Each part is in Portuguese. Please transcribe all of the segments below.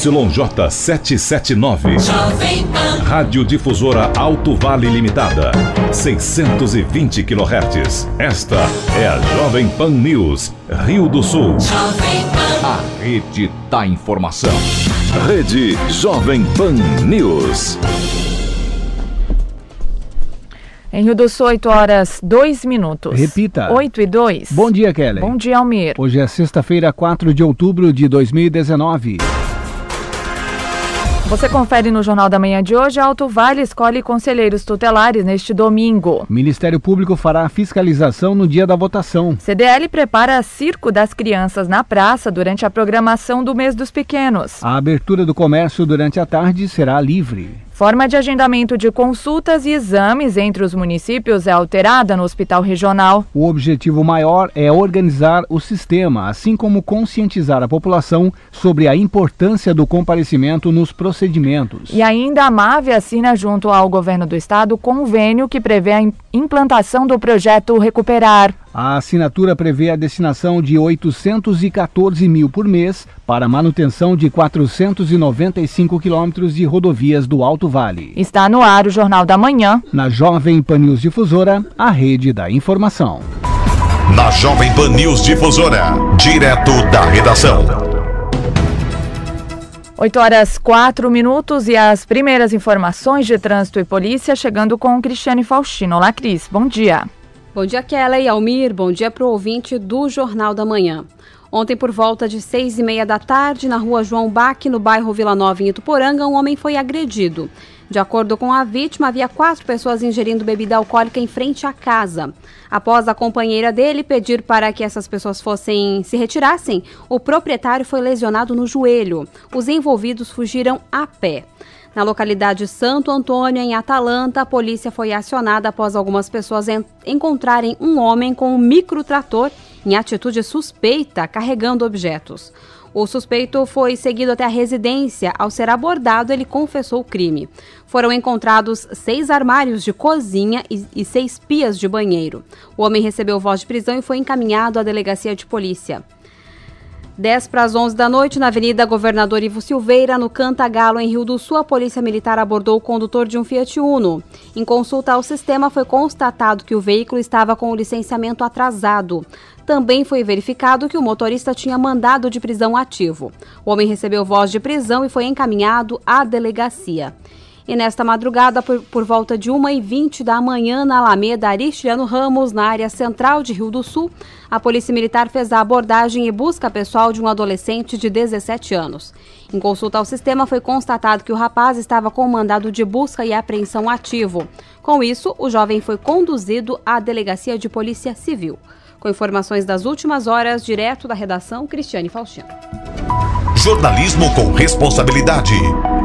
YJ779. Rádio Difusora Alto Vale Limitada. 620 kHz. Esta é a Jovem Pan News, Rio do Sul. A rede da informação. Rede Jovem Pan News. Em Rio do Sul, 8 horas 2 minutos. Repita. 8 e 2. Bom dia, Kelly. Bom dia, Almir. Hoje é sexta-feira, 4 de outubro de 2019. Você confere no Jornal da Manhã de hoje, Alto Vale escolhe conselheiros tutelares neste domingo. O Ministério Público fará a fiscalização no dia da votação. CDL prepara Circo das Crianças na praça durante a programação do mês dos pequenos. A abertura do comércio durante a tarde será livre. Forma de agendamento de consultas e exames entre os municípios é alterada no Hospital Regional. O objetivo maior é organizar o sistema, assim como conscientizar a população sobre a importância do comparecimento nos procedimentos. E ainda a MAVE assina junto ao governo do estado convênio que prevê a implantação do projeto Recuperar. A assinatura prevê a destinação de 814 mil por mês para manutenção de 495 quilômetros de rodovias do Alto Vale. Está no ar o Jornal da Manhã. Na Jovem Pan News Difusora, a rede da informação. Na Jovem Pan News Difusora, direto da redação. 8 horas 4 minutos e as primeiras informações de trânsito e polícia chegando com Cristiane Faustino. Olá, Cris. Bom dia. Bom dia, Kelly e Almir. Bom dia para o ouvinte do Jornal da Manhã. Ontem, por volta de seis e meia da tarde, na rua João Bac, no bairro Vila Nova, em Ituporanga, um homem foi agredido. De acordo com a vítima, havia quatro pessoas ingerindo bebida alcoólica em frente à casa. Após a companheira dele pedir para que essas pessoas fossem se retirassem, o proprietário foi lesionado no joelho. Os envolvidos fugiram a pé. Na localidade Santo Antônio, em Atalanta, a polícia foi acionada após algumas pessoas en encontrarem um homem com um microtrator em atitude suspeita carregando objetos. O suspeito foi seguido até a residência. Ao ser abordado, ele confessou o crime. Foram encontrados seis armários de cozinha e, e seis pias de banheiro. O homem recebeu voz de prisão e foi encaminhado à delegacia de polícia. 10 para as 11 da noite, na Avenida Governador Ivo Silveira, no Cantagalo, em Rio do Sul, a Polícia Militar abordou o condutor de um Fiat Uno. Em consulta ao sistema, foi constatado que o veículo estava com o licenciamento atrasado. Também foi verificado que o motorista tinha mandado de prisão ativo. O homem recebeu voz de prisão e foi encaminhado à delegacia. E nesta madrugada, por, por volta de 1h20 da manhã, na Alameda Aristiano Ramos, na área central de Rio do Sul, a Polícia Militar fez a abordagem e busca pessoal de um adolescente de 17 anos. Em consulta ao sistema, foi constatado que o rapaz estava com mandado de busca e apreensão ativo. Com isso, o jovem foi conduzido à Delegacia de Polícia Civil. Com informações das últimas horas, direto da redação, Cristiane Faustino. Jornalismo com responsabilidade.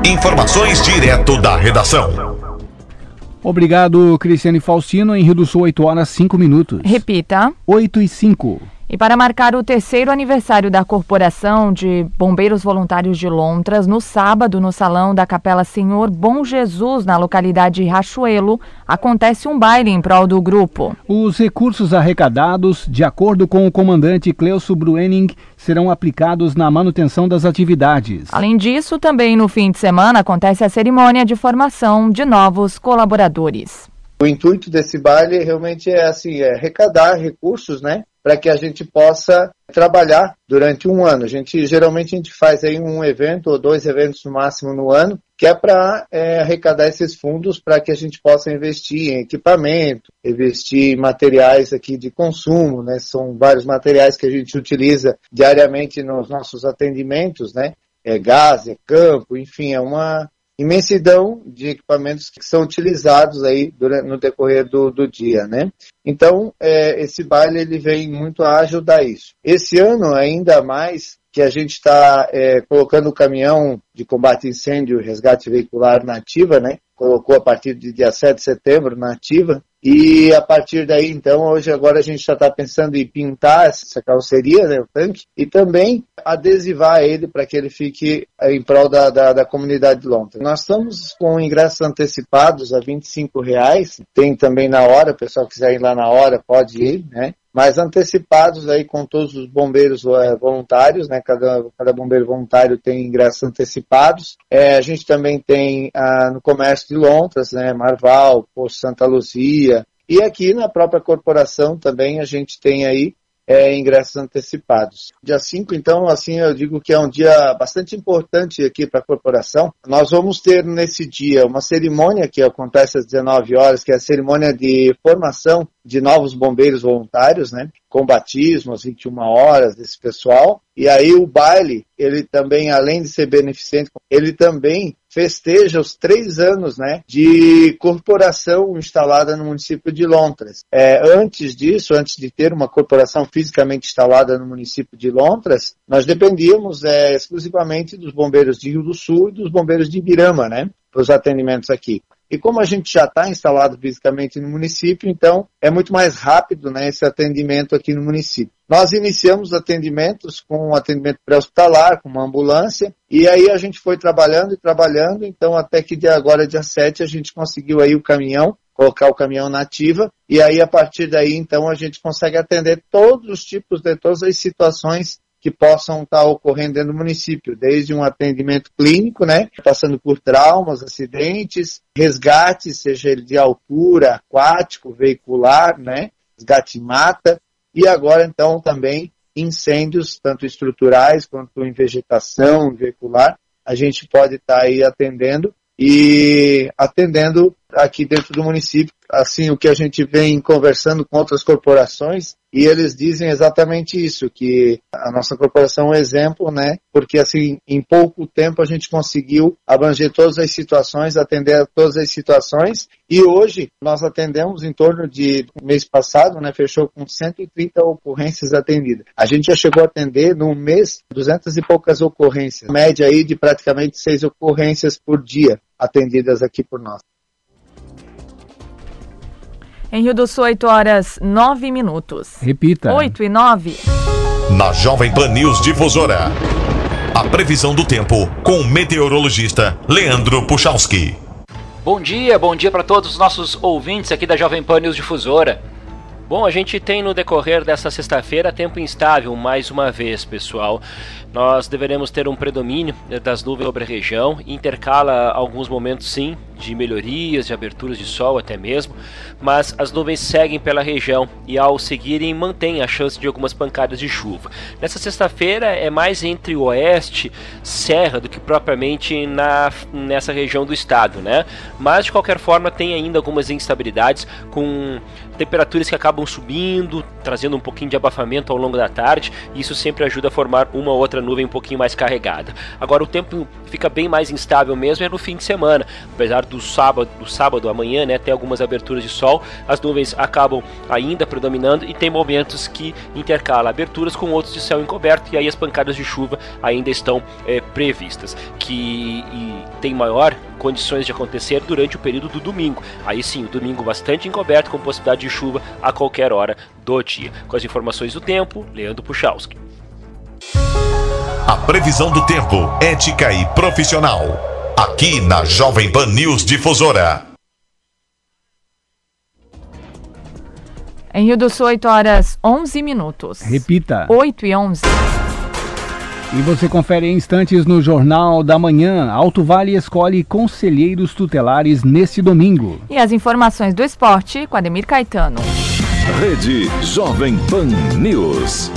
Informações direto da redação. Obrigado, Cristiane Faustino. Em Rio do Sul, 8 horas 5 minutos. Repita. 8 e 5. E para marcar o terceiro aniversário da Corporação de Bombeiros Voluntários de Lontras, no sábado, no Salão da Capela Senhor Bom Jesus, na localidade Rachuelo, acontece um baile em prol do grupo. Os recursos arrecadados, de acordo com o comandante Cleuso Bruening, serão aplicados na manutenção das atividades. Além disso, também no fim de semana acontece a cerimônia de formação de novos colaboradores. O intuito desse baile realmente é assim, é arrecadar recursos, né, para que a gente possa trabalhar durante um ano. A gente geralmente a gente faz aí um evento ou dois eventos no máximo no ano, que é para é, arrecadar esses fundos para que a gente possa investir em equipamento, investir em materiais aqui de consumo, né? São vários materiais que a gente utiliza diariamente nos nossos atendimentos, né? É gás, é campo, enfim, é uma imensidão de equipamentos que são utilizados aí durante, no decorrer do, do dia, né? Então, é, esse baile ele vem muito a ajudar isso. Esse ano, ainda mais, que a gente está é, colocando o caminhão de combate a incêndio e resgate veicular na ativa, né? Colocou a partir de dia 7 de setembro na ativa. E a partir daí, então, hoje agora a gente já está pensando em pintar essa carroceria, né, o tanque, e também adesivar ele para que ele fique em prol da, da, da comunidade de Londres. Nós estamos com ingressos antecipados a R$ reais. Tem também na hora, o pessoal quiser ir lá na hora, pode ir, né? Mas antecipados aí com todos os bombeiros é, voluntários, né? Cada, cada bombeiro voluntário tem ingressos antecipados. É, a gente também tem ah, no comércio de Lontras, né? Marval, Poço Santa Luzia, e aqui na própria corporação também a gente tem aí é, ingressos antecipados. Dia 5, então, assim, eu digo que é um dia bastante importante aqui para a corporação. Nós vamos ter nesse dia uma cerimônia que acontece às 19 horas, que é a cerimônia de formação de novos bombeiros voluntários, né? Com batismo às 21 horas desse pessoal. E aí o baile, ele também, além de ser beneficente, ele também festeja os três anos né, de corporação instalada no município de Lontras. É, antes disso, antes de ter uma corporação fisicamente instalada no município de Lontras, nós dependíamos é, exclusivamente dos bombeiros de Rio do Sul e dos bombeiros de Ibirama, né, para os atendimentos aqui. E como a gente já está instalado fisicamente no município, então é muito mais rápido né, esse atendimento aqui no município. Nós iniciamos atendimentos com um atendimento pré-hospitalar, com uma ambulância, e aí a gente foi trabalhando e trabalhando, então até que de agora, dia 7, a gente conseguiu aí o caminhão, colocar o caminhão na ativa, e aí a partir daí, então, a gente consegue atender todos os tipos de todas as situações que possam estar ocorrendo dentro do município, desde um atendimento clínico, né, passando por traumas, acidentes, resgates, seja ele de altura, aquático, veicular, né, resgate mata, e agora então também incêndios, tanto estruturais quanto em vegetação, veicular, a gente pode estar aí atendendo e atendendo aqui dentro do município assim, o que a gente vem conversando com outras corporações, e eles dizem exatamente isso, que a nossa corporação é um exemplo, né? Porque assim, em pouco tempo a gente conseguiu abranger todas as situações, atender a todas as situações, e hoje nós atendemos em torno de, mês passado, né, fechou com 130 ocorrências atendidas. A gente já chegou a atender no mês 200 e poucas ocorrências, média aí de praticamente seis ocorrências por dia atendidas aqui por nós. Em Rio do Sul, 8 horas 9 minutos. Repita. 8 e 9. Na Jovem Pan News Difusora. A previsão do tempo com o meteorologista Leandro Puchalski. Bom dia, bom dia para todos os nossos ouvintes aqui da Jovem Pan News Difusora. Bom, a gente tem no decorrer dessa sexta-feira tempo instável mais uma vez, pessoal. Nós deveremos ter um predomínio das nuvens sobre a região, intercala alguns momentos sim de melhorias, de aberturas de sol até mesmo, mas as nuvens seguem pela região e ao seguirem mantém a chance de algumas pancadas de chuva. Nessa sexta-feira é mais entre o oeste, serra, do que propriamente na, nessa região do estado, né? Mas de qualquer forma tem ainda algumas instabilidades com temperaturas que acabam subindo, trazendo um pouquinho de abafamento ao longo da tarde, e isso sempre ajuda a formar uma ou outra nuvem um pouquinho mais carregada. Agora o tempo fica bem mais instável mesmo é no fim de semana, apesar do sábado, do sábado amanhã, né, ter algumas aberturas de sol, as nuvens acabam ainda predominando e tem momentos que intercala aberturas com outros de céu encoberto e aí as pancadas de chuva ainda estão é, previstas, que tem maior condições de acontecer durante o período do domingo. Aí sim, o domingo bastante encoberto com possibilidade de chuva a qualquer hora do dia. Com as informações do tempo, Leandro Puchalski. A previsão do tempo, ética e profissional. Aqui na Jovem Pan News Difusora. Em Rio do Sul, 8 horas 11 minutos. Repita. 8 e 11. E você confere em instantes no Jornal da Manhã. Alto Vale escolhe conselheiros tutelares nesse domingo. E as informações do esporte com Ademir Caetano. Rede Jovem Pan News.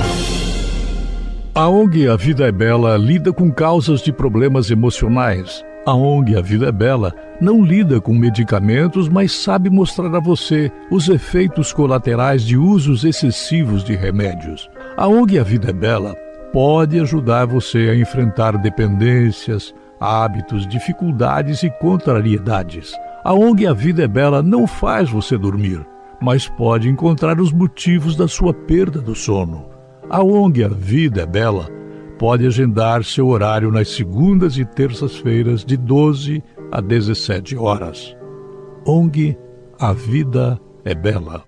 A ONG A Vida é Bela lida com causas de problemas emocionais. A ONG A Vida é Bela não lida com medicamentos, mas sabe mostrar a você os efeitos colaterais de usos excessivos de remédios. A ONG A Vida é Bela pode ajudar você a enfrentar dependências, hábitos, dificuldades e contrariedades. A ONG A Vida é Bela não faz você dormir, mas pode encontrar os motivos da sua perda do sono. A ONG A Vida é Bela pode agendar seu horário nas segundas e terças-feiras de 12 a 17 horas. ONG A Vida é Bela.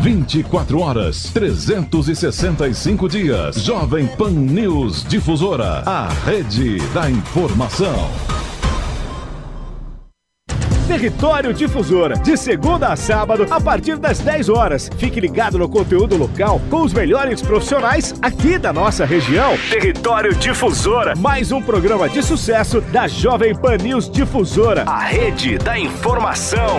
24 horas, 365 dias. Jovem Pan News Difusora, a rede da informação. Território Difusora, de segunda a sábado, a partir das 10 horas. Fique ligado no conteúdo local com os melhores profissionais aqui da nossa região. Território Difusora, mais um programa de sucesso da Jovem Pan News Difusora, a rede da informação.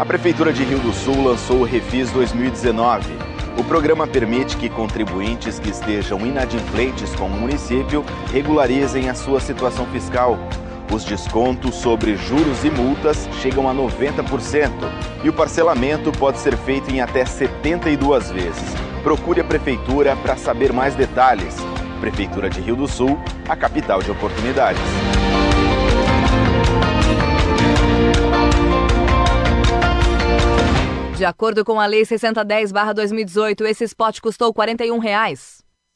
A Prefeitura de Rio do Sul lançou o Refis 2019. O programa permite que contribuintes que estejam inadimplentes com o município regularizem a sua situação fiscal. Os descontos sobre juros e multas chegam a 90% e o parcelamento pode ser feito em até 72 vezes. Procure a Prefeitura para saber mais detalhes. Prefeitura de Rio do Sul, a capital de oportunidades. De acordo com a Lei 6010-2018, esse spot custou 41 reais.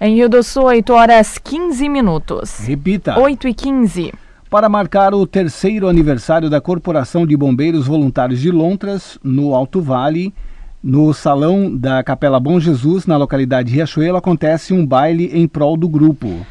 Em Rio do Sul, 8 horas 15 minutos. Repita. 8 e 15. Para marcar o terceiro aniversário da Corporação de Bombeiros Voluntários de Lontras, no Alto Vale, no salão da Capela Bom Jesus, na localidade de Riachuelo, acontece um baile em prol do grupo.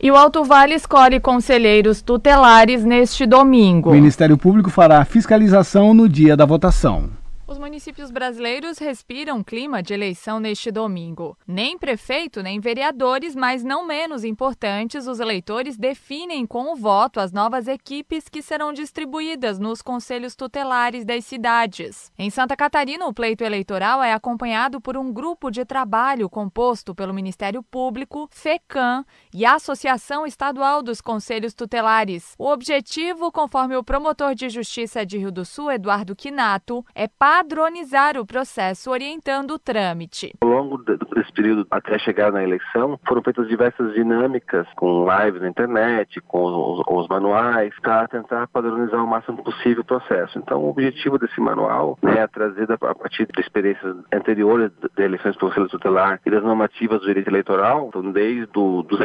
E o Alto Vale escolhe conselheiros tutelares neste domingo. O Ministério Público fará fiscalização no dia da votação. Os municípios brasileiros respiram clima de eleição neste domingo. Nem prefeito, nem vereadores, mas não menos importantes, os eleitores definem com o voto as novas equipes que serão distribuídas nos conselhos tutelares das cidades. Em Santa Catarina, o pleito eleitoral é acompanhado por um grupo de trabalho composto pelo Ministério Público, FECAM e a Associação Estadual dos Conselhos Tutelares. O objetivo, conforme o promotor de justiça de Rio do Sul, Eduardo Quinato, é padronizar o processo orientando o trâmite. Ao longo desse período até chegar na eleição, foram feitas diversas dinâmicas com lives na internet, com os, os manuais, para tentar padronizar o máximo possível o processo. Então, o objetivo desse manual né, é trazer a partir de experiências anteriores de eleições para o Conselho Tutelar e das normativas do direito eleitoral, então, desde do, dos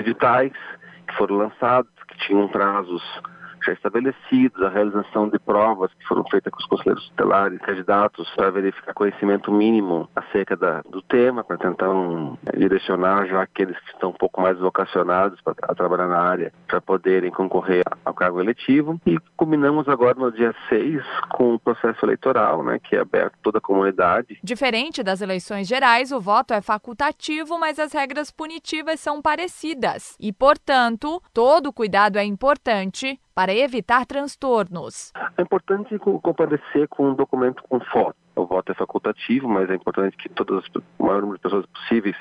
que foram lançados, que tinham prazos já estabelecidos, a realização de provas que foram feitas com os conselheiros tutelares, candidatos, para verificar conhecimento mínimo acerca da, do tema, para tentar um, direcionar já aqueles que estão um pouco mais vocacionados para trabalhar na área, para poderem concorrer ao cargo eletivo. E combinamos agora no dia 6 com o processo eleitoral, né, que é aberto a toda a comunidade. Diferente das eleições gerais, o voto é facultativo, mas as regras punitivas são parecidas. E, portanto, todo cuidado é importante para evitar transtornos. É importante comparecer com um documento com foto O voto é facultativo, mas é importante que todas o maior número de pessoas possíveis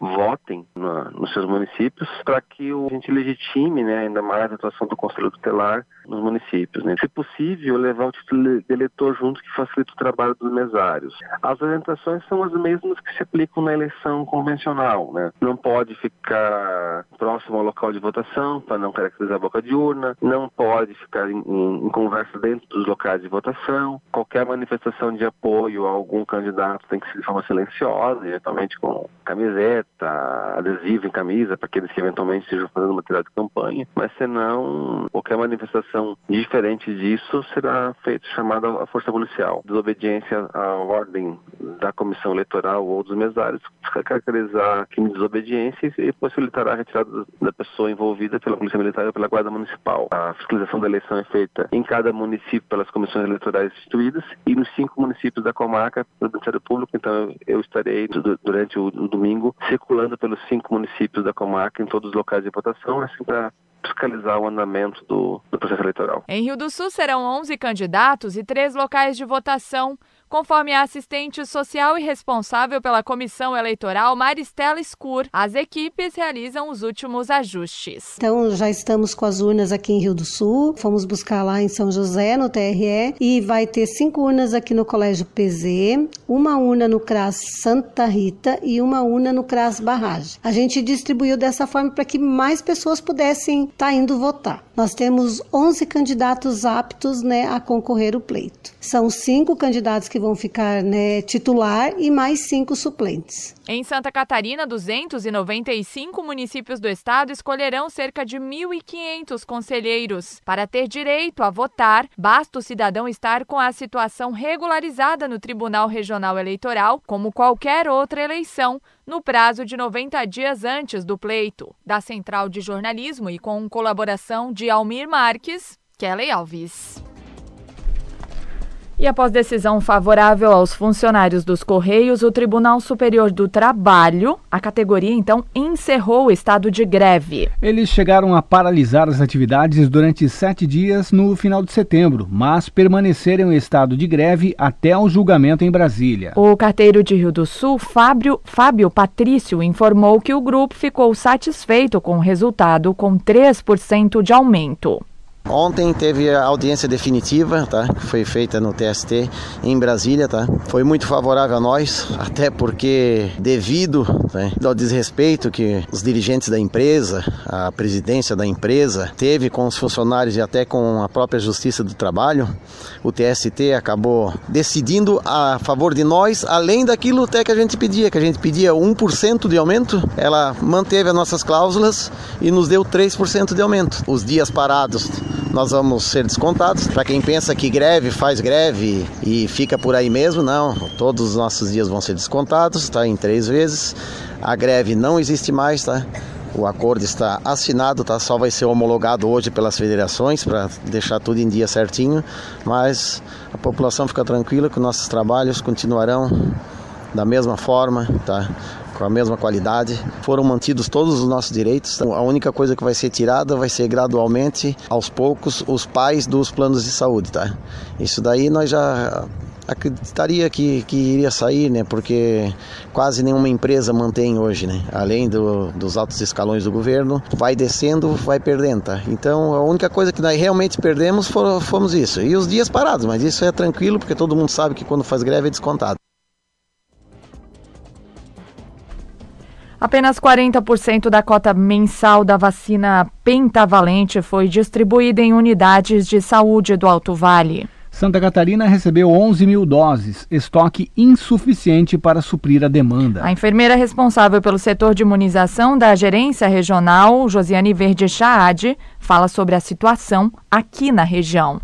votem na, nos seus municípios para que a gente legitime né, ainda mais a atuação do Conselho Tutelar nos municípios. Né? Se possível, levar o título de eleitor junto, que facilita o trabalho dos mesários. As orientações são as mesmas que se aplicam na eleição convencional. Né? Não pode ficar próximo ao local de votação para não caracterizar a boca de urna, não pode ficar em, em, em conversa dentro dos locais de votação, qualquer manifestação de apoio a algum candidato tem que ser de forma silenciosa, eventualmente com camiseta, adesivo em camisa, para aqueles que eventualmente estejam fazendo material de campanha, mas senão qualquer manifestação diferente disso será feita chamada a força policial. Desobediência à ordem da comissão eleitoral ou dos mesários caracterizar crime de desobediência e possibilitará a retirada da pessoa envolvida pela Polícia Militar ou pela Guarda Municipal. A fiscalização da eleição é feita em cada município pelas comissões eleitorais instituídas e nos cinco municípios da comarca pelo Ministério Público. Então eu estarei durante o domingo circulando pelos cinco municípios da comarca em todos os locais de votação, assim para fiscalizar o andamento do, do processo eleitoral. Em Rio do Sul serão 11 candidatos e três locais de votação. Conforme a assistente social e responsável pela comissão eleitoral, Maristela Scur, as equipes realizam os últimos ajustes. Então, já estamos com as urnas aqui em Rio do Sul, fomos buscar lá em São José, no TRE, e vai ter cinco urnas aqui no Colégio PZ, uma urna no CRAS Santa Rita e uma urna no CRAS Barragem. A gente distribuiu dessa forma para que mais pessoas pudessem estar tá indo votar. Nós temos 11 candidatos aptos né, a concorrer o pleito. São cinco candidatos que vão ficar né, titular e mais cinco suplentes. Em Santa Catarina, 295 municípios do estado escolherão cerca de 1.500 conselheiros. Para ter direito a votar, basta o cidadão estar com a situação regularizada no Tribunal Regional Eleitoral, como qualquer outra eleição, no prazo de 90 dias antes do pleito. Da Central de Jornalismo e com colaboração de Almir Marques, Kelly Alves. E após decisão favorável aos funcionários dos Correios, o Tribunal Superior do Trabalho, a categoria então encerrou o estado de greve. Eles chegaram a paralisar as atividades durante sete dias no final de setembro, mas permaneceram em estado de greve até o julgamento em Brasília. O carteiro de Rio do Sul, Fábio, Fábio Patrício, informou que o grupo ficou satisfeito com o resultado, com 3% de aumento. Ontem teve a audiência definitiva, tá? Que foi feita no TST em Brasília, tá? Foi muito favorável a nós, até porque devido né, ao desrespeito que os dirigentes da empresa, a presidência da empresa teve com os funcionários e até com a própria Justiça do Trabalho, o TST acabou decidindo a favor de nós, além daquilo até que a gente pedia, que a gente pedia 1% de aumento, ela manteve as nossas cláusulas e nos deu 3% de aumento. Os dias parados nós vamos ser descontados. Para quem pensa que greve faz greve e fica por aí mesmo, não. Todos os nossos dias vão ser descontados, tá? Em três vezes. A greve não existe mais, tá? O acordo está assinado, tá? Só vai ser homologado hoje pelas federações para deixar tudo em dia certinho. Mas a população fica tranquila que nossos trabalhos continuarão da mesma forma, tá? com a mesma qualidade. Foram mantidos todos os nossos direitos. A única coisa que vai ser tirada vai ser gradualmente, aos poucos, os pais dos planos de saúde, tá? Isso daí nós já acreditaria que, que iria sair, né? Porque quase nenhuma empresa mantém hoje, né? Além do, dos altos escalões do governo, vai descendo, vai perdendo, tá? Então a única coisa que nós realmente perdemos foram, fomos isso. E os dias parados, mas isso é tranquilo, porque todo mundo sabe que quando faz greve é descontado. Apenas 40% da cota mensal da vacina pentavalente foi distribuída em unidades de saúde do Alto Vale. Santa Catarina recebeu 11 mil doses, estoque insuficiente para suprir a demanda. A enfermeira responsável pelo setor de imunização da Gerência Regional, Josiane Verde Chaade, fala sobre a situação aqui na região.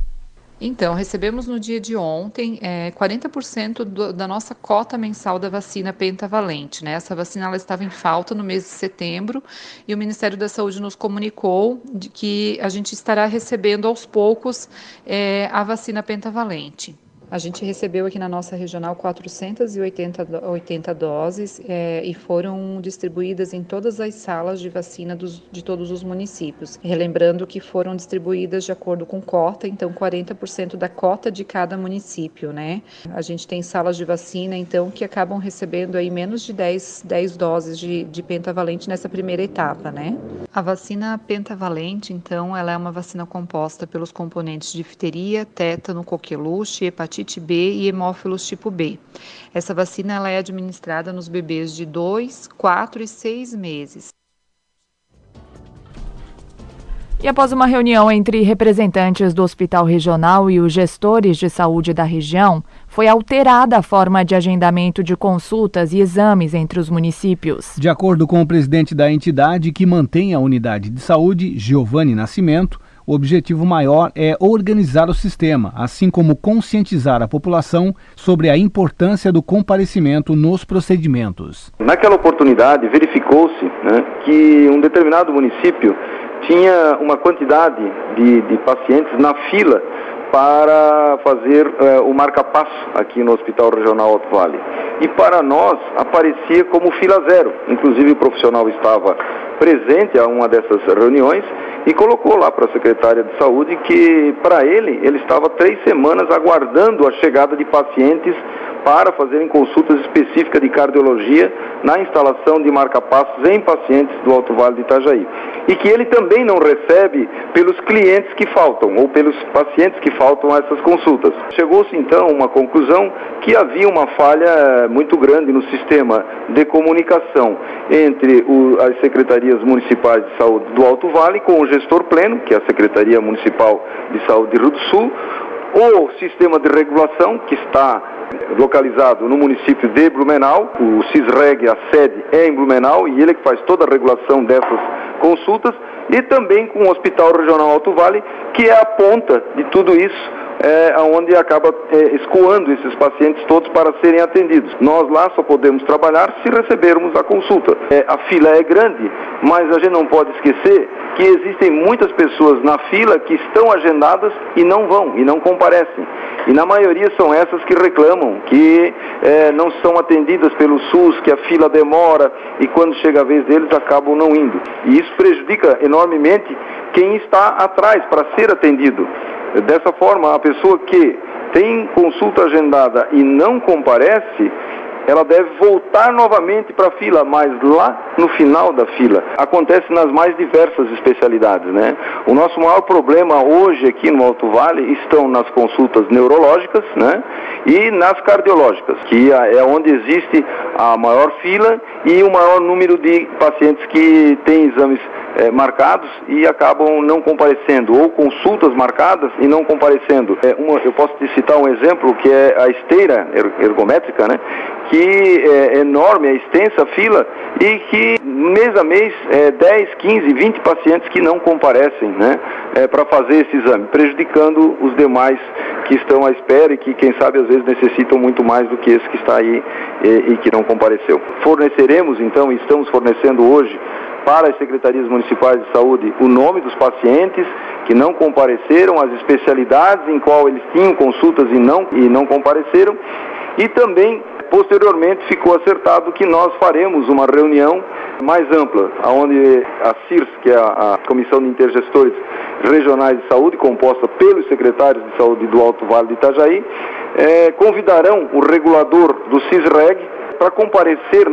Então, recebemos no dia de ontem é, 40% do, da nossa cota mensal da vacina pentavalente. Né? Essa vacina ela estava em falta no mês de setembro e o Ministério da Saúde nos comunicou de que a gente estará recebendo aos poucos é, a vacina pentavalente. A gente recebeu aqui na nossa regional 480 80 doses é, e foram distribuídas em todas as salas de vacina dos, de todos os municípios. Relembrando que foram distribuídas de acordo com cota, então 40% da cota de cada município, né? A gente tem salas de vacina, então, que acabam recebendo aí menos de 10, 10 doses de, de pentavalente nessa primeira etapa, né? A vacina pentavalente, então, ela é uma vacina composta pelos componentes de difteria, tétano, coqueluche, hepatite hepatite B e hemófilos tipo B. Essa vacina ela é administrada nos bebês de 2, 4 e 6 meses. E após uma reunião entre representantes do Hospital Regional e os gestores de saúde da região, foi alterada a forma de agendamento de consultas e exames entre os municípios. De acordo com o presidente da entidade que mantém a unidade de saúde, Giovanni Nascimento, o objetivo maior é organizar o sistema, assim como conscientizar a população sobre a importância do comparecimento nos procedimentos. Naquela oportunidade, verificou-se né, que um determinado município tinha uma quantidade de, de pacientes na fila para fazer uh, o marca-passo aqui no Hospital Regional Alto Vale. E para nós aparecia como fila zero. Inclusive o profissional estava presente a uma dessas reuniões e colocou lá para a secretária de saúde que para ele ele estava três semanas aguardando a chegada de pacientes para fazerem consultas específicas de cardiologia na instalação de marca-passos em pacientes do Alto Vale de Itajaí. E que ele também não recebe pelos clientes que faltam ou pelos pacientes que faltam a essas consultas. Chegou-se então a uma conclusão que havia uma falha muito grande no sistema de comunicação entre o, as secretarias municipais de saúde do Alto Vale com o gestor pleno, que é a Secretaria Municipal de Saúde de Rio do Sul, o sistema de regulação, que está localizado no município de Blumenau. O CISREG, a sede é em Blumenau e ele que faz toda a regulação dessas consultas. E também com o Hospital Regional Alto Vale, que é a ponta de tudo isso é, onde acaba é, escoando esses pacientes todos para serem atendidos. Nós lá só podemos trabalhar se recebermos a consulta. É, a fila é grande, mas a gente não pode esquecer que existem muitas pessoas na fila que estão agendadas e não vão, e não comparecem. E na maioria são essas que reclamam, que é, não são atendidas pelo SUS, que a fila demora e quando chega a vez deles acabam não indo. E isso prejudica enormemente quem está atrás para ser atendido. Dessa forma, a pessoa que tem consulta agendada e não comparece, ela deve voltar novamente para a fila, mas lá no final da fila. Acontece nas mais diversas especialidades, né? O nosso maior problema hoje aqui no Alto Vale estão nas consultas neurológicas, né? E nas cardiológicas, que é onde existe a maior fila e o maior número de pacientes que têm exames é, marcados e acabam não comparecendo, ou consultas marcadas e não comparecendo. É uma, eu posso te citar um exemplo que é a esteira ergométrica, né? que é enorme, é extensa a fila e que mês a mês é 10, 15, 20 pacientes que não comparecem né, é, para fazer esse exame, prejudicando os demais que estão à espera e que, quem sabe, às vezes necessitam muito mais do que esse que está aí e, e que não compareceu. Forneceremos, então, e estamos fornecendo hoje para as secretarias municipais de saúde o nome dos pacientes que não compareceram, as especialidades em qual eles tinham consultas e não, e não compareceram, e também Posteriormente, ficou acertado que nós faremos uma reunião mais ampla, onde a CIRS, que é a Comissão de Intergestores Regionais de Saúde, composta pelos secretários de saúde do Alto Vale de Itajaí, é, convidarão o regulador do CISREG para comparecer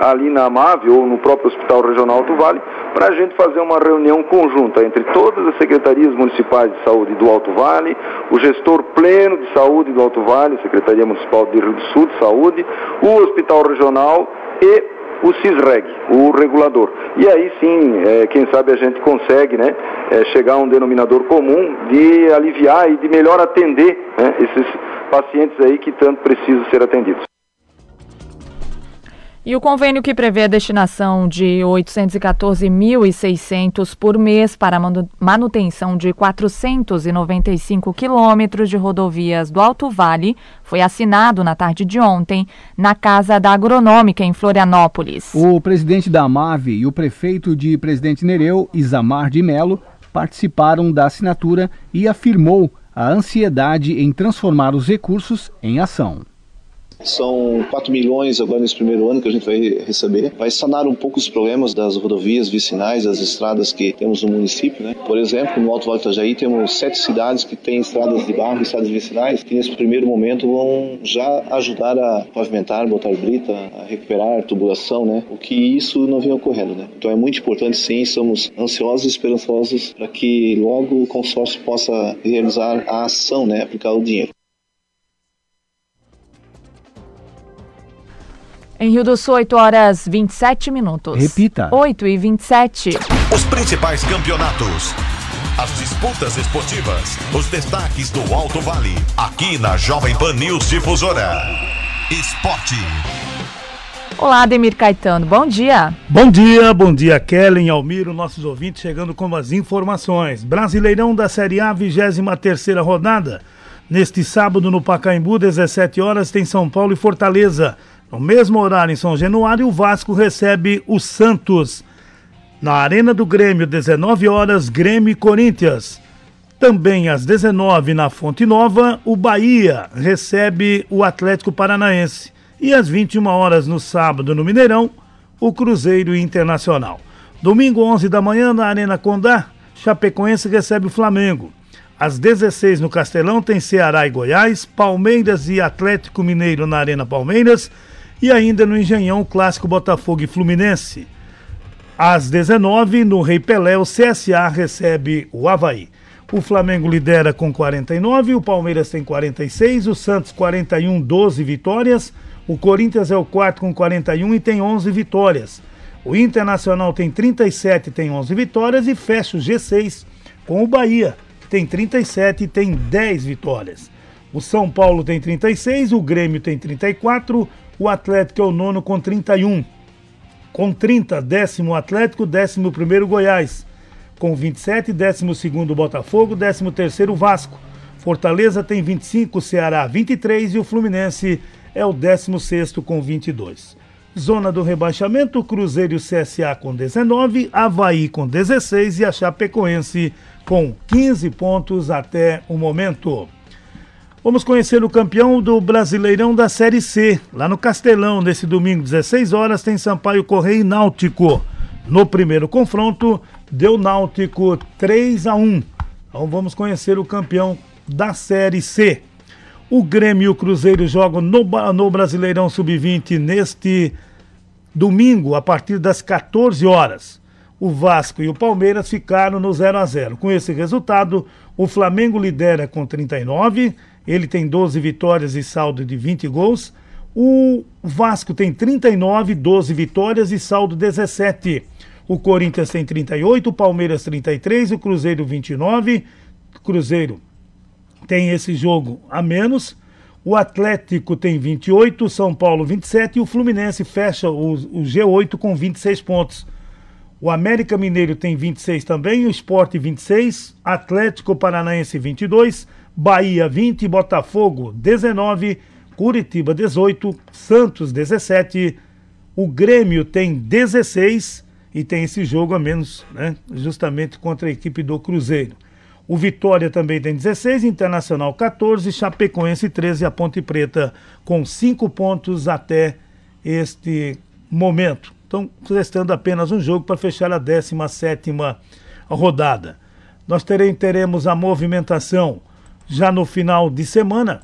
ali na AMAV ou no próprio Hospital Regional do Vale, para a gente fazer uma reunião conjunta entre todas as secretarias municipais de saúde do Alto Vale, o gestor pleno de saúde do Alto Vale, Secretaria Municipal de Rio do Sul de Saúde, o Hospital Regional e o CISREG, o regulador. E aí sim, é, quem sabe a gente consegue né, é, chegar a um denominador comum de aliviar e de melhor atender né, esses pacientes aí que tanto precisam ser atendidos. E o convênio que prevê a destinação de 814.600 por mês para manutenção de 495 quilômetros de rodovias do Alto Vale foi assinado na tarde de ontem na Casa da Agronômica em Florianópolis. O presidente da AMAV e o prefeito de Presidente Nereu, Isamar de Melo, participaram da assinatura e afirmou a ansiedade em transformar os recursos em ação. São 4 milhões agora nesse primeiro ano que a gente vai receber. Vai sanar um pouco os problemas das rodovias vicinais, das estradas que temos no município. Né? Por exemplo, no Alto Vale do Itajaí temos sete cidades que têm estradas de barro, estradas vicinais, que nesse primeiro momento vão já ajudar a pavimentar, botar brita, a recuperar tubulação, né? o que isso não vem ocorrendo. Né? Então é muito importante sim, estamos ansiosos e esperançosos para que logo o consórcio possa realizar a ação, né? aplicar o dinheiro. Em Rio do Sul, 8 horas 27 minutos. Repita. 8 e 27. Os principais campeonatos. As disputas esportivas. Os destaques do Alto Vale. Aqui na Jovem Pan News Difusora. Esporte. Olá, Ademir Caetano. Bom dia. Bom dia, bom dia, Kellen, Almiro, nossos ouvintes chegando com as informações. Brasileirão da Série A, 23 rodada. Neste sábado no Pacaembu, 17 horas, tem São Paulo e Fortaleza. No mesmo horário em São Januário, o Vasco recebe o Santos. Na Arena do Grêmio, 19 horas, Grêmio e Corinthians. Também às 19 na Fonte Nova, o Bahia recebe o Atlético Paranaense. E às 21 horas no sábado no Mineirão, o Cruzeiro Internacional. Domingo 11 da manhã na Arena Condá, Chapecoense recebe o Flamengo. Às 16 no Castelão tem Ceará e Goiás, Palmeiras e Atlético Mineiro na Arena Palmeiras e ainda no Engenhão, o clássico Botafogo e Fluminense. Às 19, no Rei Pelé, o CSA recebe o Havaí. O Flamengo lidera com 49, o Palmeiras tem 46, o Santos 41, 12 vitórias. O Corinthians é o quarto com 41 e tem 11 vitórias. O Internacional tem 37 e tem 11 vitórias e fecha o G6 com o Bahia, que tem 37 e tem 10 vitórias. O São Paulo tem 36, o Grêmio tem 34, o Atlético é o nono com 31. Com 30, décimo Atlético, décimo primeiro Goiás. Com 27, décimo segundo Botafogo, décimo terceiro Vasco. Fortaleza tem 25, Ceará 23 e o Fluminense é o 16 com 22. Zona do rebaixamento, Cruzeiro e CSA com 19, Havaí com 16 e a Chapecoense com 15 pontos até o momento. Vamos conhecer o campeão do Brasileirão da Série C, lá no Castelão, nesse domingo, 16 horas, tem Sampaio Correia e Náutico. No primeiro confronto, deu Náutico 3 a 1. Então vamos conhecer o campeão da Série C. O Grêmio e o Cruzeiro jogam no, no Brasileirão Sub-20 neste domingo, a partir das 14 horas. O Vasco e o Palmeiras ficaram no 0 a 0. Com esse resultado, o Flamengo lidera com 39 ele tem 12 vitórias e saldo de 20 gols. O Vasco tem 39, 12 vitórias e saldo 17. O Corinthians tem 38, o Palmeiras 33, o Cruzeiro 29. O Cruzeiro tem esse jogo a menos. O Atlético tem 28, o São Paulo 27 e o Fluminense fecha o, o G8 com 26 pontos. O América Mineiro tem 26 também, o Sport 26, Atlético Paranaense 22, Bahia 20, Botafogo 19, Curitiba 18, Santos 17, o Grêmio tem 16 e tem esse jogo a menos, né? Justamente contra a equipe do Cruzeiro. O Vitória também tem 16, Internacional 14, Chapecoense 13 e a Ponte Preta com 5 pontos até este momento. Então, restando apenas um jogo para fechar a 17 rodada. Nós teremos a movimentação já no final de semana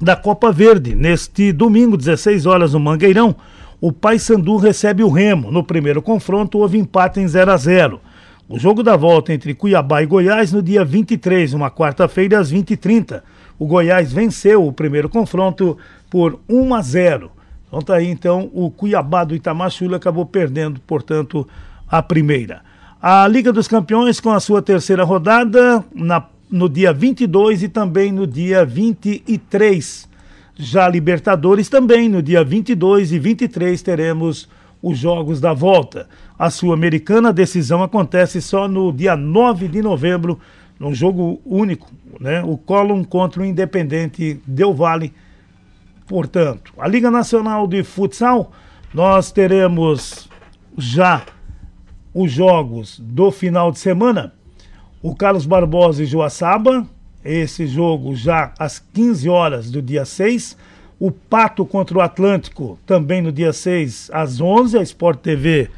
da Copa Verde. Neste domingo, 16 horas no Mangueirão, o Paysandu recebe o Remo. No primeiro confronto, houve empate em 0 a 0 O jogo da volta entre Cuiabá e Goiás no dia 23, uma quarta-feira, às 20h30. O Goiás venceu o primeiro confronto por 1 a 0 Então tá aí, então, o Cuiabá do Itamachula acabou perdendo, portanto, a primeira. A Liga dos Campeões, com a sua terceira rodada, na no dia 22 e também no dia 23. Já Libertadores também no dia 22 e 23 teremos os jogos da volta. A Sul-Americana, decisão acontece só no dia 9 de novembro, num jogo único, né? O Colón contra o Independente Del Vale. Portanto, a Liga Nacional de Futsal, nós teremos já os jogos do final de semana o Carlos Barbosa e Joaçaba esse jogo já às 15 horas do dia 6. O Pato contra o Atlântico também no dia 6 às 11. A Sport TV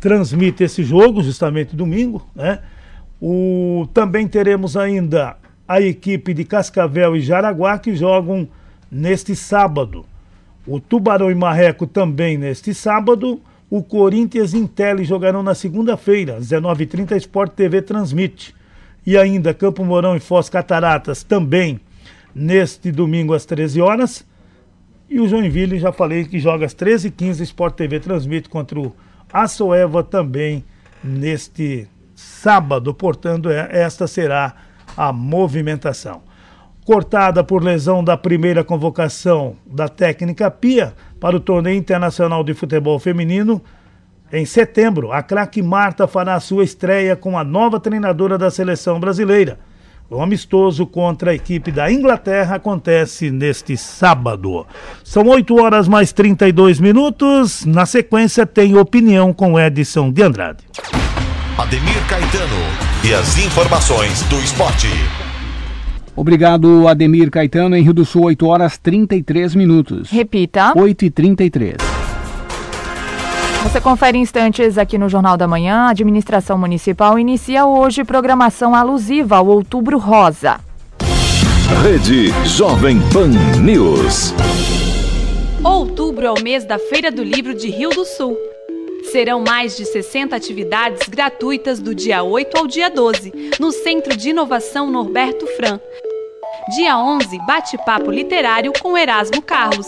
transmite esse jogo justamente domingo, né? O, também teremos ainda a equipe de Cascavel e Jaraguá que jogam neste sábado. O Tubarão e Marreco também neste sábado. O Corinthians e Intel jogarão na segunda-feira, 19h30, Sport TV transmite. E ainda Campo Mourão e Foz Cataratas também neste domingo às 13 horas. E o Joinville, já falei que joga às 13h15, Sport TV transmite contra o Açoeva também neste sábado. Portanto, é, esta será a movimentação. Cortada por lesão da primeira convocação da técnica Pia para o torneio internacional de futebol feminino, em setembro, a craque Marta fará sua estreia com a nova treinadora da seleção brasileira. O amistoso contra a equipe da Inglaterra acontece neste sábado. São 8 horas mais 32 minutos. Na sequência, tem opinião com Edson de Andrade. Ademir Caetano e as informações do esporte. Obrigado, Ademir Caetano. Em Rio do Sul, 8 horas 33 minutos. Repita. 8 e 33. Você confere instantes aqui no Jornal da Manhã. A administração municipal inicia hoje programação alusiva ao Outubro Rosa. Rede Jovem Pan News. Outubro é o mês da Feira do Livro de Rio do Sul. Serão mais de 60 atividades gratuitas do dia 8 ao dia 12, no Centro de Inovação Norberto Fran. Dia 11, bate-papo literário com Erasmo Carlos.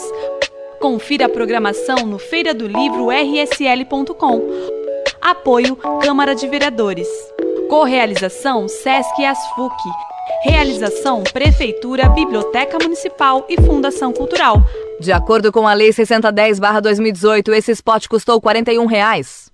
Confira a programação no feiradolivro.rsl.com. Apoio Câmara de Vereadores. Correalização Sesc e Asfuc. Realização Prefeitura, Biblioteca Municipal e Fundação Cultural. De acordo com a Lei 610-2018, esse spot custou 41 reais.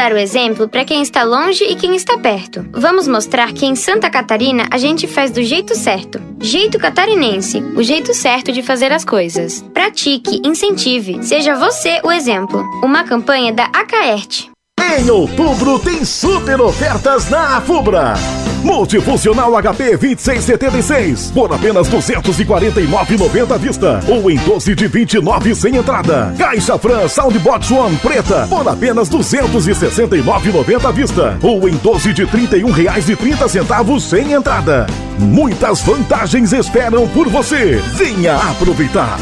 o exemplo para quem está longe e quem está perto. Vamos mostrar que em Santa Catarina a gente faz do jeito certo. Jeito catarinense, o jeito certo de fazer as coisas. Pratique, incentive, seja você o exemplo. Uma campanha da Acaerte. Em outubro tem super ofertas na Afubra. Multifuncional HP 2676 por apenas 249,90 à vista ou em 12 de 29 sem entrada. Caixa Fran Soundbox One preta por apenas 269,90 à vista ou em 12 de 31 reais e 30 centavos sem entrada. Muitas vantagens esperam por você. Venha aproveitar.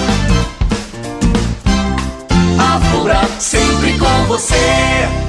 Afubra sempre com você.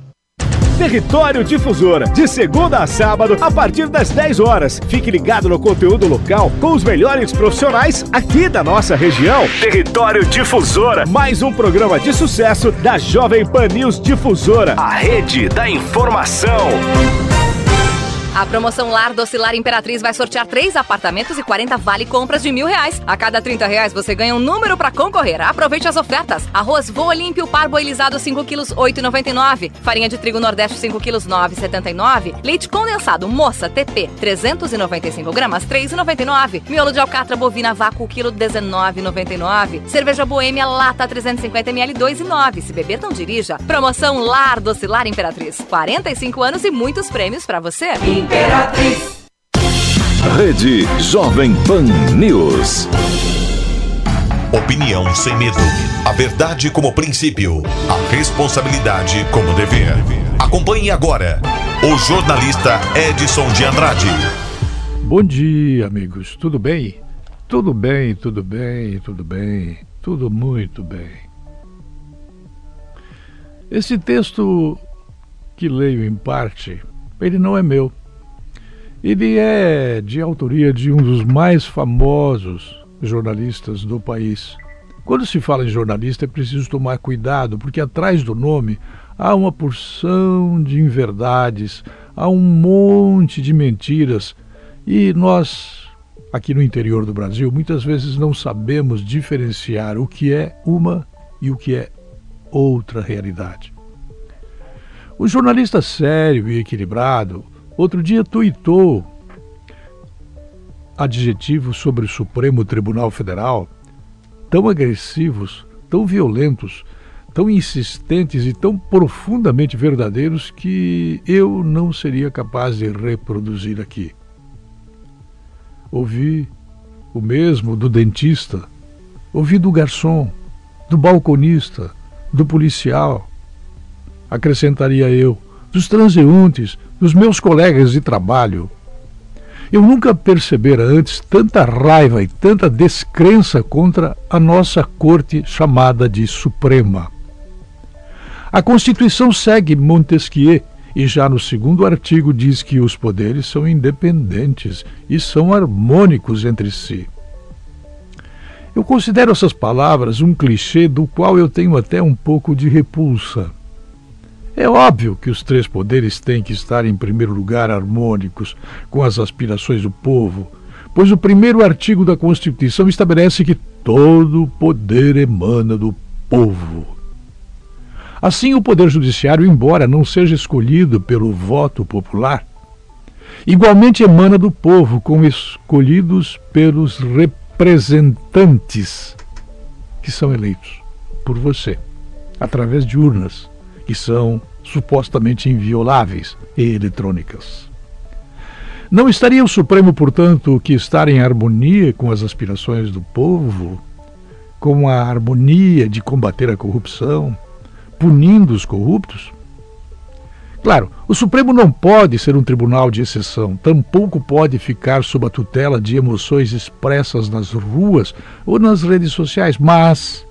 Território Difusora, de segunda a sábado, a partir das 10 horas. Fique ligado no conteúdo local com os melhores profissionais aqui da nossa região. Território Difusora, mais um programa de sucesso da Jovem Pan News Difusora, a rede da informação. A promoção Lar Docilar Imperatriz vai sortear três apartamentos e 40 vale compras de mil reais. A cada 30 reais você ganha um número para concorrer. Aproveite as ofertas. Arroz Voa Límpio Parboilizado 5 quilos 8,99. Farinha de trigo Nordeste 5 quilos 9,79. Leite condensado Moça TP 395 gramas 3,99. Miolo de alcatra bovina vácuo quilo 19,99. Cerveja Boêmia lata 350 ml 2,9. Se beber não dirija. Promoção Lar Docilar Imperatriz. 45 anos e muitos prêmios para você. Imperatriz. Rede Jovem Pan News. Opinião sem medo. A verdade como princípio. A responsabilidade como dever. Acompanhe agora o jornalista Edson de Andrade. Bom dia, amigos. Tudo bem? Tudo bem, tudo bem, tudo bem. Tudo muito bem. Esse texto que leio em parte, ele não é meu. Ele é de autoria de um dos mais famosos jornalistas do país. Quando se fala em jornalista é preciso tomar cuidado, porque atrás do nome há uma porção de inverdades, há um monte de mentiras e nós, aqui no interior do Brasil, muitas vezes não sabemos diferenciar o que é uma e o que é outra realidade. O jornalista sério e equilibrado outro dia tuitou adjetivos sobre o Supremo Tribunal Federal tão agressivos, tão violentos, tão insistentes e tão profundamente verdadeiros que eu não seria capaz de reproduzir aqui. Ouvi o mesmo do dentista, ouvi do garçom, do balconista, do policial. Acrescentaria eu, dos transeuntes, dos meus colegas de trabalho. Eu nunca percebera antes tanta raiva e tanta descrença contra a nossa corte chamada de Suprema. A Constituição segue Montesquieu e já no segundo artigo diz que os poderes são independentes e são harmônicos entre si. Eu considero essas palavras um clichê do qual eu tenho até um pouco de repulsa. É óbvio que os três poderes têm que estar em primeiro lugar harmônicos com as aspirações do povo, pois o primeiro artigo da Constituição estabelece que todo poder emana do povo. Assim, o Poder Judiciário, embora não seja escolhido pelo voto popular, igualmente emana do povo, como escolhidos pelos representantes que são eleitos por você, através de urnas que são supostamente invioláveis e eletrônicas. Não estaria o Supremo, portanto, que estar em harmonia com as aspirações do povo, com a harmonia de combater a corrupção, punindo os corruptos? Claro, o Supremo não pode ser um tribunal de exceção, tampouco pode ficar sob a tutela de emoções expressas nas ruas ou nas redes sociais, mas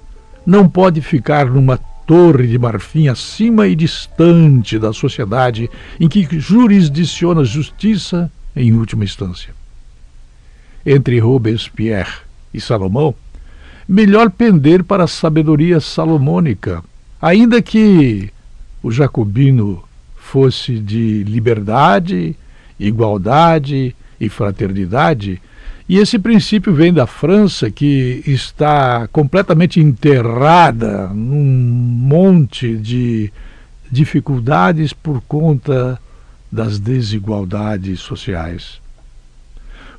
não pode ficar numa torre de marfim acima e distante da sociedade em que jurisdiciona justiça em última instância. Entre Robespierre e Salomão, melhor pender para a sabedoria salomônica, ainda que o jacobino fosse de liberdade, igualdade e fraternidade, e esse princípio vem da França, que está completamente enterrada num monte de dificuldades por conta das desigualdades sociais.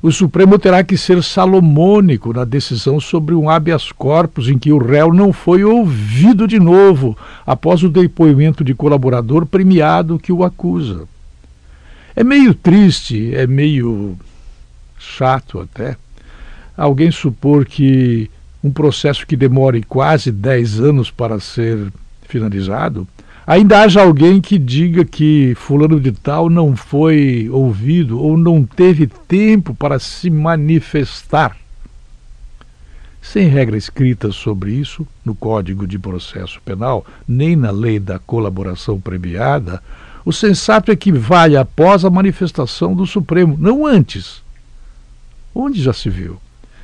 O Supremo terá que ser salomônico na decisão sobre um habeas corpus em que o réu não foi ouvido de novo após o depoimento de colaborador premiado que o acusa. É meio triste, é meio chato até, alguém supor que um processo que demore quase 10 anos para ser finalizado, ainda haja alguém que diga que fulano de tal não foi ouvido ou não teve tempo para se manifestar. Sem regra escrita sobre isso no Código de Processo Penal, nem na lei da colaboração premiada, o sensato é que vai após a manifestação do Supremo, não antes. Onde já se viu?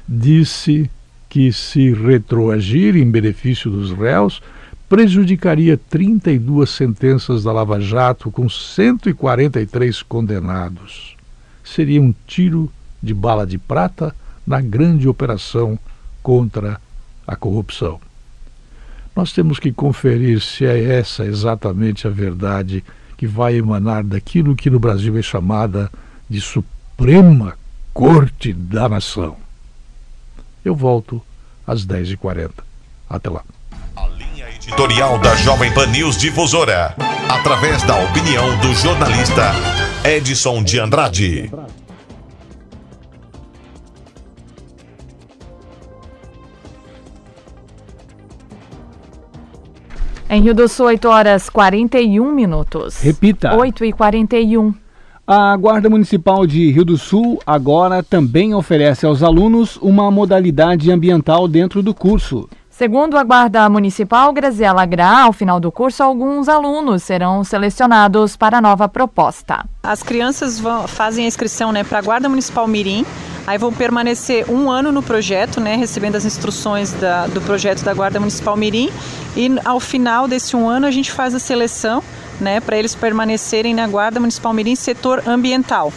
Disse que se retroagir em benefício dos réus prejudicaria 32 sentenças da Lava Jato com 143 condenados. Seria um tiro de bala de prata na grande operação contra a corrupção. Nós temos que conferir se é essa exatamente a verdade que vai emanar daquilo que no Brasil é chamada de Suprema Corte da Nação. Eu volto às 10h40. Até lá. A linha editorial da Jovem Pan News Difusora, através da opinião do jornalista Edson de Andrade. Em Rio do Sul, 8 horas 41 minutos. Repita. 8 e 41. A Guarda Municipal de Rio do Sul agora também oferece aos alunos uma modalidade ambiental dentro do curso. Segundo a Guarda Municipal, Graziela Gra, ao final do curso, alguns alunos serão selecionados para a nova proposta. As crianças vão, fazem a inscrição né, para a Guarda Municipal Mirim, aí vão permanecer um ano no projeto, né, recebendo as instruções da, do projeto da Guarda Municipal Mirim, e ao final desse um ano a gente faz a seleção né, para eles permanecerem na Guarda Municipal Mirim setor ambiental.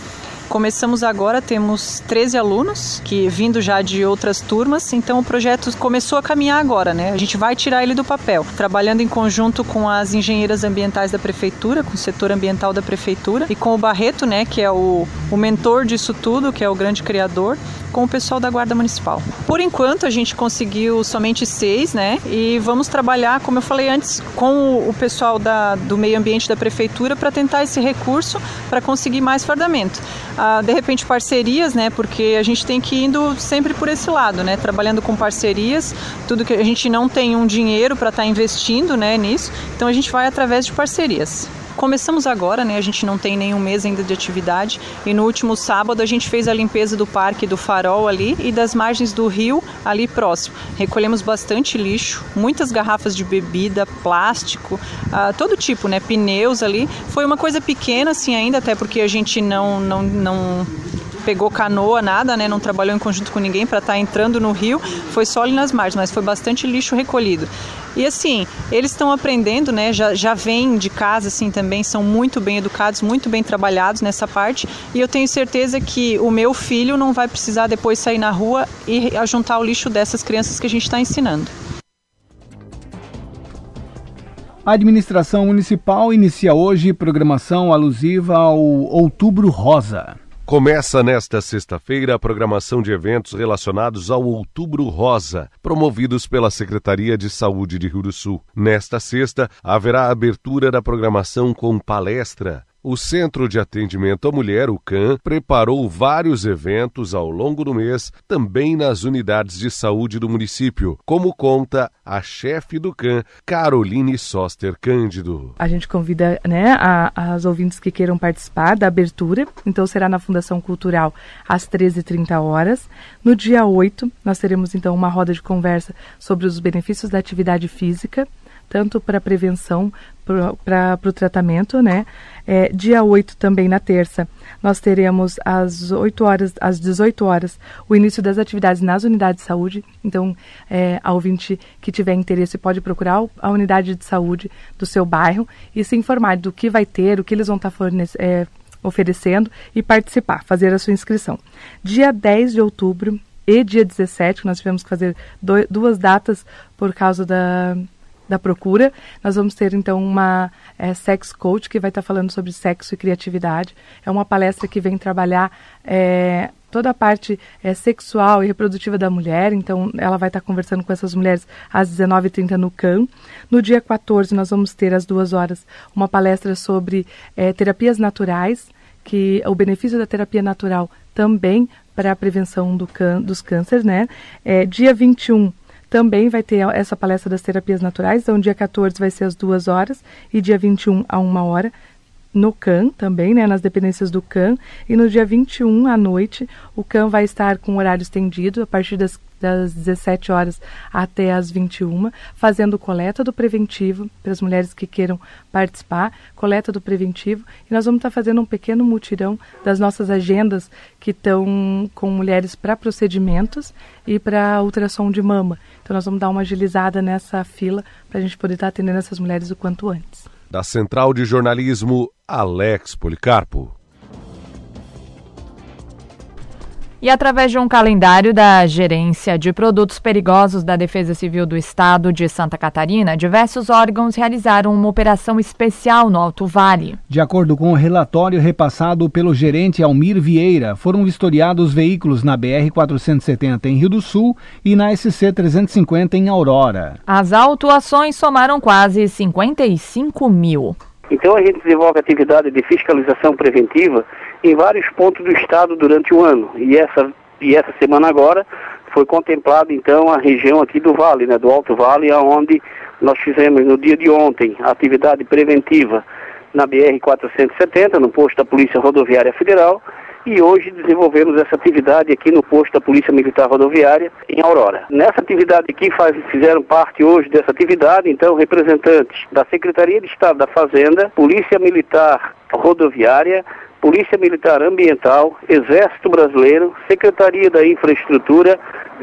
Começamos agora, temos 13 alunos que vindo já de outras turmas, então o projeto começou a caminhar agora, né? A gente vai tirar ele do papel, trabalhando em conjunto com as engenheiras ambientais da prefeitura, com o setor ambiental da prefeitura e com o Barreto, né, que é o, o mentor disso tudo, que é o grande criador, com o pessoal da Guarda Municipal. Por enquanto, a gente conseguiu somente seis, né? E vamos trabalhar, como eu falei antes, com o pessoal da, do meio ambiente da prefeitura para tentar esse recurso para conseguir mais fardamento. Ah, de repente, parcerias, né? Porque a gente tem que ir indo sempre por esse lado, né? Trabalhando com parcerias, tudo que a gente não tem um dinheiro para estar tá investindo, né? Nisso, então a gente vai através de parcerias. Começamos agora, né? A gente não tem nenhum mês ainda de atividade e no último sábado a gente fez a limpeza do parque do Farol ali e das margens do rio ali próximo. Recolhemos bastante lixo, muitas garrafas de bebida, plástico, uh, todo tipo, né? Pneus ali. Foi uma coisa pequena assim ainda, até porque a gente não não, não pegou canoa, nada, né? Não trabalhou em conjunto com ninguém para estar tá entrando no rio. Foi só ali nas margens, mas foi bastante lixo recolhido. E assim, eles estão aprendendo, né? Já, já vêm de casa, assim, também, são muito bem educados, muito bem trabalhados nessa parte. E eu tenho certeza que o meu filho não vai precisar depois sair na rua e juntar o lixo dessas crianças que a gente está ensinando. A administração municipal inicia hoje programação alusiva ao Outubro Rosa. Começa nesta sexta-feira a programação de eventos relacionados ao Outubro Rosa, promovidos pela Secretaria de Saúde de Rio do Sul. Nesta sexta, haverá abertura da programação com palestra, o Centro de Atendimento à Mulher, o CAN, preparou vários eventos ao longo do mês, também nas unidades de saúde do município, como conta a chefe do CAN, Caroline Soster Cândido. A gente convida né, a, as ouvintes que queiram participar da abertura, então será na Fundação Cultural às 13h30 horas. No dia 8, nós teremos então uma roda de conversa sobre os benefícios da atividade física tanto para prevenção, para o tratamento, né? É, dia 8 também, na terça, nós teremos às 8 horas, às 18 horas, o início das atividades nas unidades de saúde. Então, é, a ouvinte que tiver interesse pode procurar a unidade de saúde do seu bairro e se informar do que vai ter, o que eles vão estar tá é, oferecendo e participar, fazer a sua inscrição. Dia 10 de outubro e dia 17, que nós tivemos que fazer duas datas por causa da da procura. Nós vamos ter então uma é, sex coach que vai estar tá falando sobre sexo e criatividade. É uma palestra que vem trabalhar é, toda a parte é, sexual e reprodutiva da mulher. Então, ela vai estar tá conversando com essas mulheres às 19h30 no CAM. No dia 14, nós vamos ter às duas horas uma palestra sobre é, terapias naturais, que o benefício da terapia natural também para a prevenção do can, dos cânceres, né? É, dia 21, também vai ter essa palestra das terapias naturais. Então, dia 14 vai ser às duas horas e dia 21 a uma hora no CAN também, né, nas dependências do CAN. E no dia 21 à noite, o CAN vai estar com horário estendido, a partir das, das 17 horas até as 21, fazendo coleta do preventivo para as mulheres que queiram participar, coleta do preventivo. E nós vamos estar fazendo um pequeno mutirão das nossas agendas que estão com mulheres para procedimentos e para ultrassom de mama. Então nós vamos dar uma agilizada nessa fila para a gente poder estar atendendo essas mulheres o quanto antes. Da Central de Jornalismo, Alex Policarpo. E através de um calendário da Gerência de Produtos Perigosos da Defesa Civil do Estado de Santa Catarina, diversos órgãos realizaram uma operação especial no Alto Vale. De acordo com o relatório repassado pelo gerente Almir Vieira, foram vistoriados veículos na BR-470 em Rio do Sul e na SC-350 em Aurora. As autuações somaram quase 55 mil. Então a gente desenvolve atividade de fiscalização preventiva em vários pontos do estado durante o ano. E essa, e essa semana agora foi contemplada então a região aqui do Vale, né, do Alto Vale, onde nós fizemos no dia de ontem atividade preventiva na BR-470, no posto da Polícia Rodoviária Federal, e hoje desenvolvemos essa atividade aqui no posto da Polícia Militar Rodoviária em Aurora. Nessa atividade aqui faz, fizeram parte hoje dessa atividade, então, representantes da Secretaria de Estado da Fazenda, Polícia Militar Rodoviária, Polícia Militar Ambiental, Exército Brasileiro, Secretaria da Infraestrutura,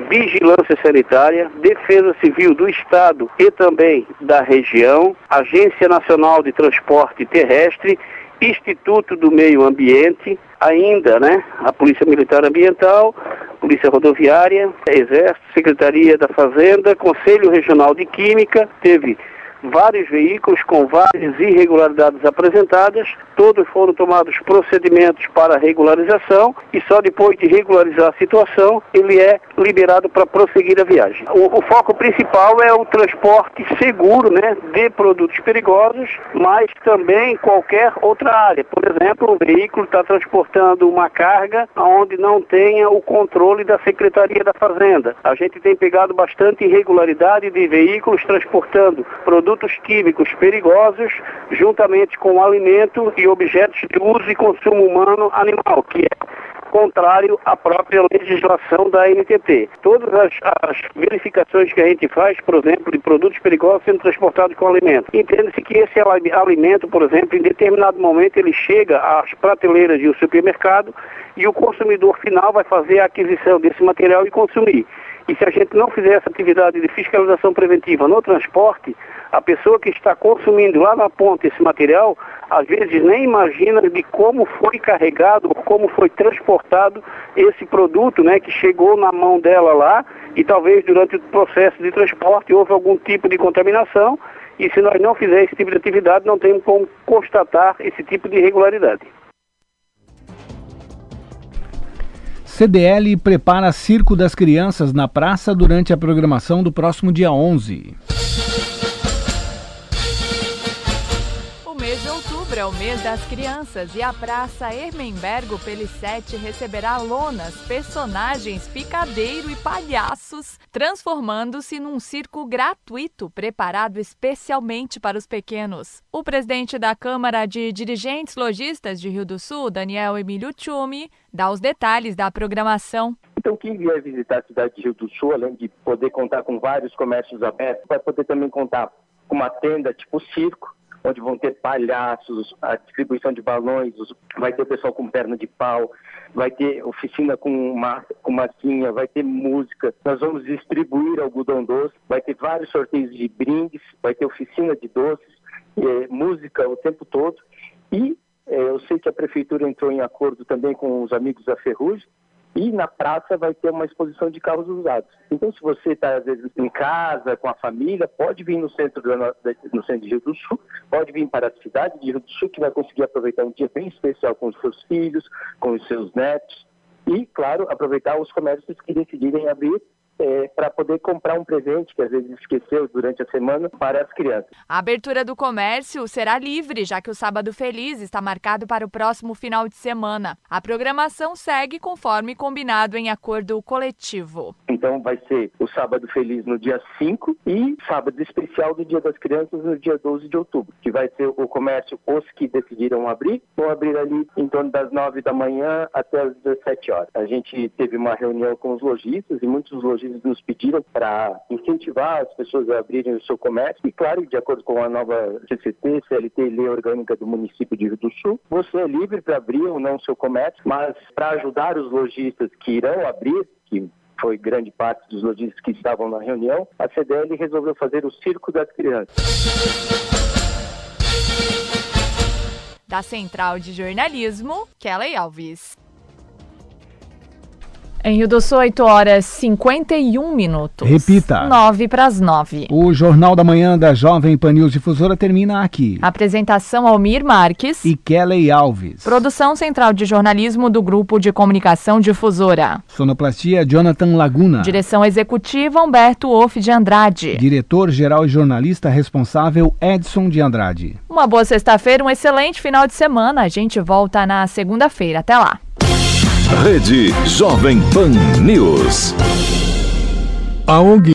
Vigilância Sanitária, Defesa Civil do Estado e também da região, Agência Nacional de Transporte Terrestre, Instituto do Meio Ambiente, ainda, né, a Polícia Militar Ambiental, Polícia Rodoviária, Exército, Secretaria da Fazenda, Conselho Regional de Química, teve vários veículos com várias irregularidades apresentadas, todos foram tomados procedimentos para regularização e só depois de regularizar a situação ele é liberado para prosseguir a viagem. O, o, foco principal é o transporte seguro né, de produtos perigosos, mas também qualquer outra área. Por exemplo, o veículo está transportando uma carga onde não tenha o controle da Secretaria da Fazenda. A gente tem pegado bastante irregularidade de veículos transportando produtos produtos químicos perigosos, juntamente com alimento e objetos de uso e consumo humano animal, que é contrário à própria legislação da NTT. Todas as, as, verificações que a gente faz, por exemplo, de produtos perigosos sendo transportados com alimento, entende-se que esse alimento, por exemplo, em determinado momento ele chega às prateleiras de um supermercado e o consumidor final vai fazer a aquisição desse material e consumir. E se a gente não fizer essa atividade de fiscalização preventiva no transporte, a pessoa que está consumindo lá na ponta esse material, às vezes nem imagina de como foi carregado, como foi transportado esse produto, né, que chegou na mão dela lá e talvez durante o processo de transporte houve algum tipo de contaminação e se nós não fizermos esse tipo de atividade, não temos como constatar esse tipo de irregularidade. CDL prepara Circo das Crianças na praça durante a programação do próximo dia 11. É o mês das crianças e a Praça Hermenbergo Pelissete receberá lonas, personagens, picadeiro e palhaços, transformando-se num circo gratuito preparado especialmente para os pequenos. O presidente da Câmara de Dirigentes Logistas de Rio do Sul, Daniel Emílio Tchumi, dá os detalhes da programação. Então, quem vier visitar a cidade de Rio do Sul, além de poder contar com vários comércios abertos, vai poder também contar com uma tenda tipo circo, onde vão ter palhaços, a distribuição de balões, vai ter o pessoal com perna de pau, vai ter oficina com, ma com massinha, vai ter música, nós vamos distribuir algodão doce, vai ter vários sorteios de brindes, vai ter oficina de doces, é, música o tempo todo. E é, eu sei que a prefeitura entrou em acordo também com os amigos da Ferrugem, e na praça vai ter uma exposição de carros usados. Então, se você está, às vezes, em casa, com a família, pode vir no centro, do, no centro de Rio do Sul, pode vir para a cidade de Rio do Sul, que vai conseguir aproveitar um dia bem especial com os seus filhos, com os seus netos. E, claro, aproveitar os comércios que decidirem abrir é, para poder comprar um presente que às vezes esqueceu durante a semana para as crianças. A abertura do comércio será livre, já que o Sábado Feliz está marcado para o próximo final de semana. A programação segue conforme combinado em acordo coletivo. Então vai ser o Sábado Feliz no dia 5 e Sábado Especial do Dia das Crianças no dia 12 de outubro, que vai ser o comércio os que decidiram abrir, vão abrir ali em torno das 9 da manhã até as 17 horas. A gente teve uma reunião com os lojistas e muitos lojistas eles nos pediram para incentivar as pessoas a abrirem o seu comércio e, claro, de acordo com a nova CCT, CLT Lei Orgânica do município de Rio do Sul, você é livre para abrir ou não o seu comércio, mas para ajudar os lojistas que irão abrir, que foi grande parte dos lojistas que estavam na reunião, a CDL resolveu fazer o Circo das Crianças. Da Central de Jornalismo, Kelly Alves. Em Rio do Sul, 8 horas 51 minutos. Repita. 9 para as 9. O Jornal da Manhã da Jovem Pan News Difusora termina aqui. Apresentação Almir Marques e Kelly Alves. Produção Central de Jornalismo do Grupo de Comunicação Difusora. Sonoplastia Jonathan Laguna. Direção Executiva Humberto Wolff de Andrade. Diretor-Geral e Jornalista Responsável Edson de Andrade. Uma boa sexta-feira, um excelente final de semana. A gente volta na segunda-feira. Até lá. Rede Jovem Pan News. A ONG